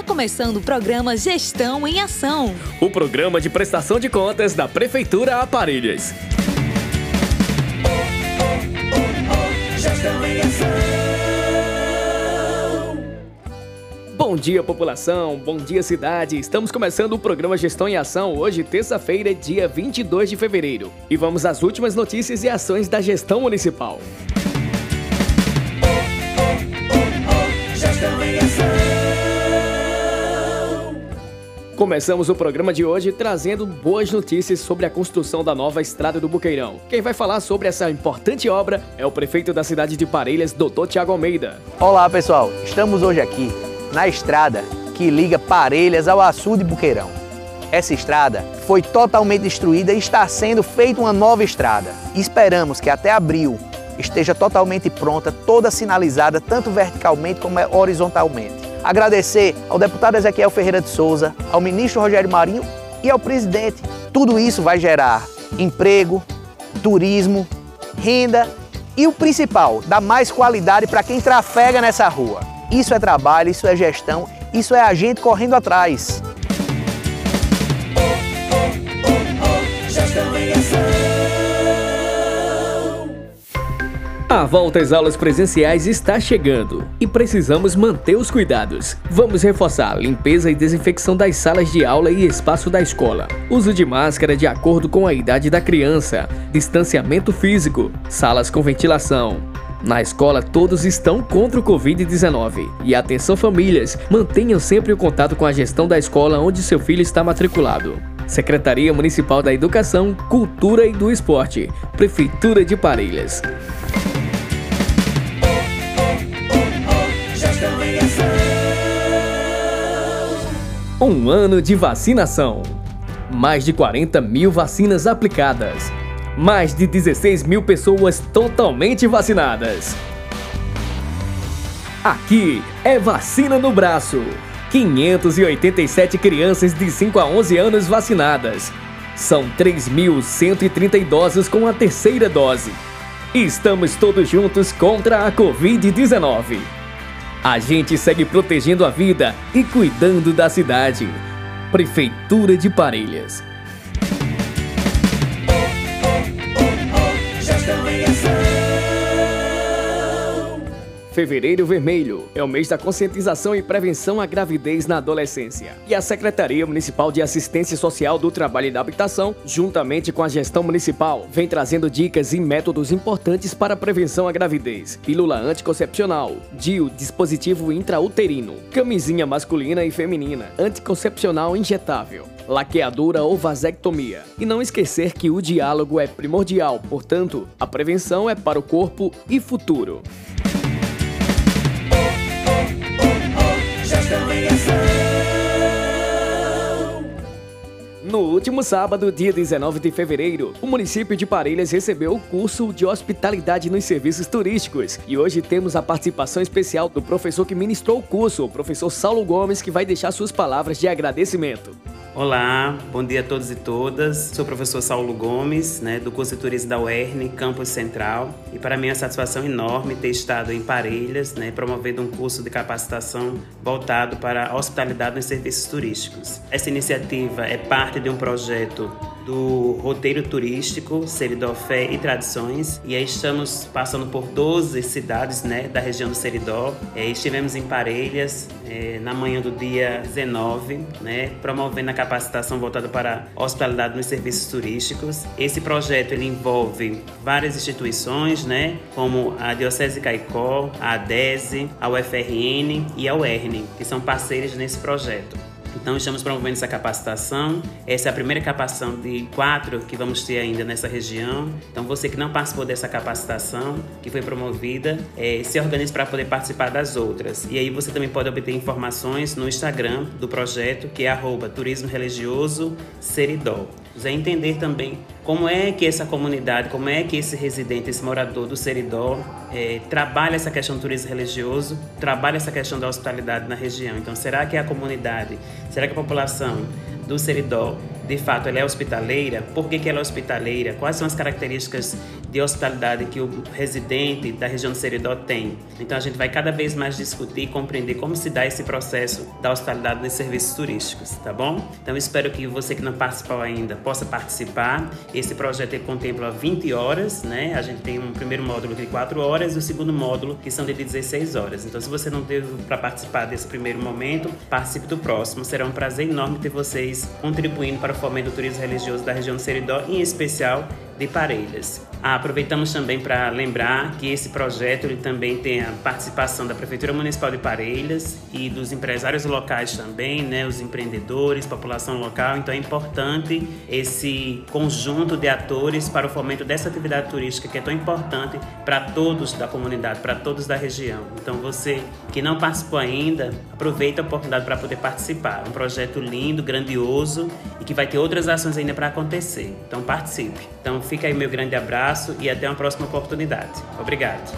Está começando o programa Gestão em Ação. O programa de prestação de contas da Prefeitura Aparelhas. Bom dia, população. Bom dia, cidade. Estamos começando o programa Gestão em Ação hoje, terça-feira, dia 22 de fevereiro. E vamos às últimas notícias e ações da gestão municipal. Gestão em Ação. Começamos o programa de hoje trazendo boas notícias sobre a construção da nova estrada do Buqueirão. Quem vai falar sobre essa importante obra é o prefeito da cidade de Parelhas, Dr. Tiago Almeida. Olá pessoal, estamos hoje aqui na estrada que liga Parelhas ao açude Buqueirão. Essa estrada foi totalmente destruída e está sendo feita uma nova estrada. Esperamos que até abril esteja totalmente pronta, toda sinalizada, tanto verticalmente como horizontalmente. Agradecer ao deputado Ezequiel Ferreira de Souza, ao ministro Rogério Marinho e ao presidente. Tudo isso vai gerar emprego, turismo, renda e o principal, dar mais qualidade para quem trafega nessa rua. Isso é trabalho, isso é gestão, isso é a gente correndo atrás. Gestão em Ação. A volta às aulas presenciais está chegando e precisamos manter os cuidados. Vamos reforçar a limpeza e desinfecção das salas de aula e espaço da escola. Uso de máscara de acordo com a idade da criança. Distanciamento físico. Salas com ventilação. Na escola, todos estão contra o Covid-19. E atenção, famílias, mantenham sempre o contato com a gestão da escola onde seu filho está matriculado. Secretaria Municipal da Educação, Cultura e do Esporte. Prefeitura de Parelhas. Um ano de vacinação. Mais de 40 mil vacinas aplicadas. Mais de 16 mil pessoas totalmente vacinadas. Aqui é vacina no braço. 587 crianças de 5 a 11 anos vacinadas. São 3.130 idosos com a terceira dose. Estamos todos juntos contra a Covid-19. A gente segue protegendo a vida e cuidando da cidade. Prefeitura de Parelhas. Gestão em Ação. Fevereiro Vermelho é o mês da conscientização e prevenção à gravidez na adolescência. E a Secretaria Municipal de Assistência Social do Trabalho e da Habitação, juntamente com a gestão municipal, vem trazendo dicas e métodos importantes para a prevenção à gravidez. Pílula anticoncepcional, DIU, dispositivo intrauterino, camisinha masculina e feminina, anticoncepcional injetável, laqueadura ou vasectomia. E não esquecer que o diálogo é primordial, portanto, a prevenção é para o corpo e futuro. No último sábado, dia 19 de fevereiro, o município de Parelhas recebeu o curso de hospitalidade nos serviços turísticos. E hoje temos a participação especial do professor que ministrou o curso, o professor Saulo Gomes, que vai deixar suas palavras de agradecimento. Olá, bom dia a todos e todas. Sou o professor Saulo Gomes, né, do curso de turismo da UERN, Campus Central. E para mim é uma satisfação enorme ter estado em Parelhas, né, promovendo um curso de capacitação voltado para a hospitalidade nos serviços turísticos. Essa iniciativa é parte de um projeto do roteiro turístico Seridó Fé e Tradições e aí estamos passando por 12 cidades né, da região do Seridó. É, estivemos em Parelhas é, na manhã do dia 19, né, promovendo a capacitação voltada para a hospitalidade nos serviços turísticos. Esse projeto ele envolve várias instituições, né, como a Diocese Caicó, a ADESE, a UFRN e a UERN, que são parceiros nesse projeto. Então, estamos promovendo essa capacitação. Essa é a primeira capacitação de quatro que vamos ter ainda nessa região. Então, você que não participou dessa capacitação, que foi promovida, é, se organize para poder participar das outras. E aí, você também pode obter informações no Instagram do projeto, que é Turismo Religioso Seridó. É entender também como é que essa comunidade, como é que esse residente, esse morador do Seridó é, trabalha essa questão do turismo religioso, trabalha essa questão da hospitalidade na região. Então, será que a comunidade, será que a população do Seridó de fato ela é hospitaleira, por que, que ela é hospitaleira, quais são as características de hospitalidade que o residente da região do Seridó tem. Então a gente vai cada vez mais discutir e compreender como se dá esse processo da hospitalidade nos serviços turísticos, tá bom? Então espero que você que não participou ainda possa participar. Esse projeto contempla 20 horas, né? A gente tem um primeiro módulo de 4 horas e o segundo módulo que são de 16 horas. Então se você não teve para participar desse primeiro momento, participe do próximo. Será um prazer enorme ter vocês contribuindo para o fomento do turismo religioso da região do Seridó, em especial de Parelhas. Ah, aproveitamos também para lembrar que esse projeto ele também tem a participação da Prefeitura Municipal de Parelhas e dos empresários locais também, né, os empreendedores, população local. Então é importante esse conjunto de atores para o fomento dessa atividade turística que é tão importante para todos da comunidade, para todos da região. Então você que não participou ainda, aproveita a oportunidade para poder participar. Um projeto lindo, grandioso e que vai ter outras ações ainda para acontecer. Então participe. Então fica aí meu grande abraço e até uma próxima oportunidade. Obrigado.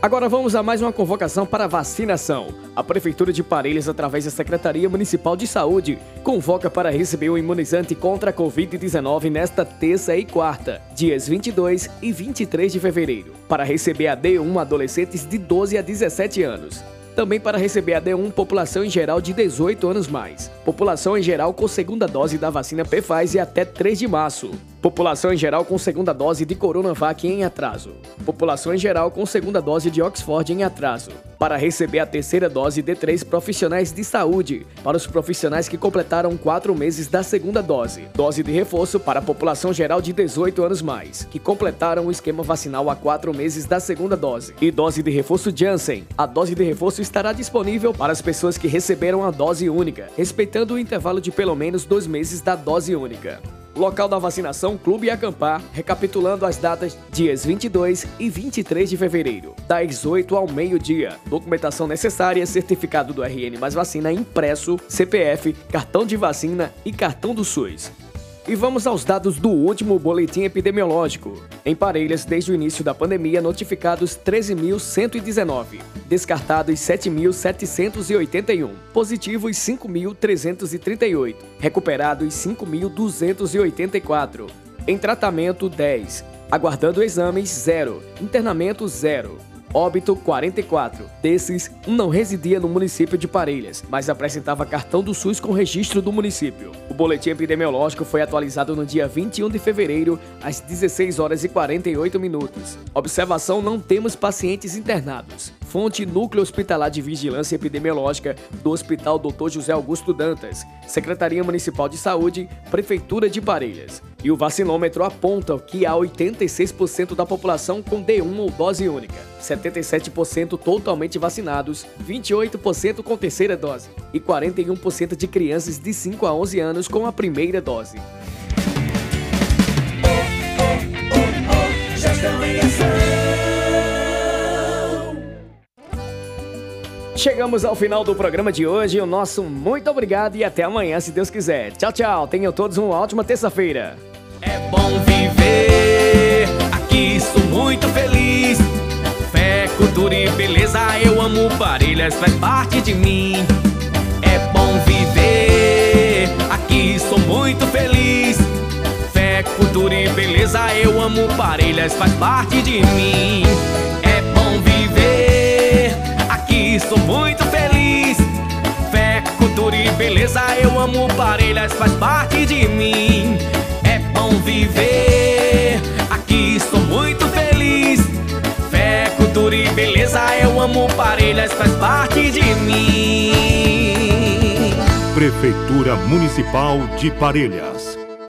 Agora vamos a mais uma convocação para vacinação. A Prefeitura de Parelhas, através da Secretaria Municipal de Saúde, convoca para receber o imunizante contra a Covid-19 nesta terça e quarta, dias 22 e 23 de fevereiro, para receber a D1 adolescentes de 12 a 17 anos também para receber a D1 população em geral de 18 anos mais. População em geral com segunda dose da vacina Pfizer até 3 de março. População em geral com segunda dose de Coronavac em atraso. População em geral com segunda dose de Oxford em atraso. Para receber a terceira dose de três profissionais de saúde, para os profissionais que completaram quatro meses da segunda dose. Dose de reforço para a população geral de 18 anos mais, que completaram o esquema vacinal há quatro meses da segunda dose. E dose de reforço Janssen. A dose de reforço estará disponível para as pessoas que receberam a dose única, respeitando o intervalo de pelo menos dois meses da dose única. Local da vacinação Clube Acampar, recapitulando as datas dias 22 e 23 de fevereiro, das 8 ao meio-dia. Documentação necessária, certificado do RN mais vacina impresso, CPF, cartão de vacina e cartão do SUS. E vamos aos dados do último boletim epidemiológico. Em Parelhas, desde o início da pandemia, notificados 13.119, descartados 7.781, positivos 5.338, recuperados 5.284, em tratamento 10, aguardando exames 0, internamento 0 óbito 44. Desses, um não residia no município de Parelhas, mas apresentava cartão do SUS com registro do município. O boletim epidemiológico foi atualizado no dia 21 de fevereiro, às 16 horas e 48 minutos. Observação: não temos pacientes internados. Fonte Núcleo Hospitalar de Vigilância Epidemiológica do Hospital Dr. José Augusto Dantas, Secretaria Municipal de Saúde, Prefeitura de Parelhas. E o vacinômetro aponta que há 86% da população com D1 ou dose única, 77% totalmente vacinados, 28% com terceira dose e 41% de crianças de 5 a 11 anos com a primeira dose. Chegamos ao final do programa de hoje. O nosso muito obrigado e até amanhã, se Deus quiser. Tchau, tchau. Tenham todos uma ótima terça-feira. É bom viver, aqui sou muito feliz. Fé, cultura e beleza, eu amo Parelhas, faz parte de mim. É bom viver, aqui sou muito feliz. Fé, cultura e beleza, eu amo Parelhas, faz parte de mim. Beleza, eu amo Parelhas, faz parte de mim bom viver. Aqui sou muito feliz. Fé, cultura e beleza, eu amo Parelhas, faz parte de mim. Prefeitura Municipal de Parelhas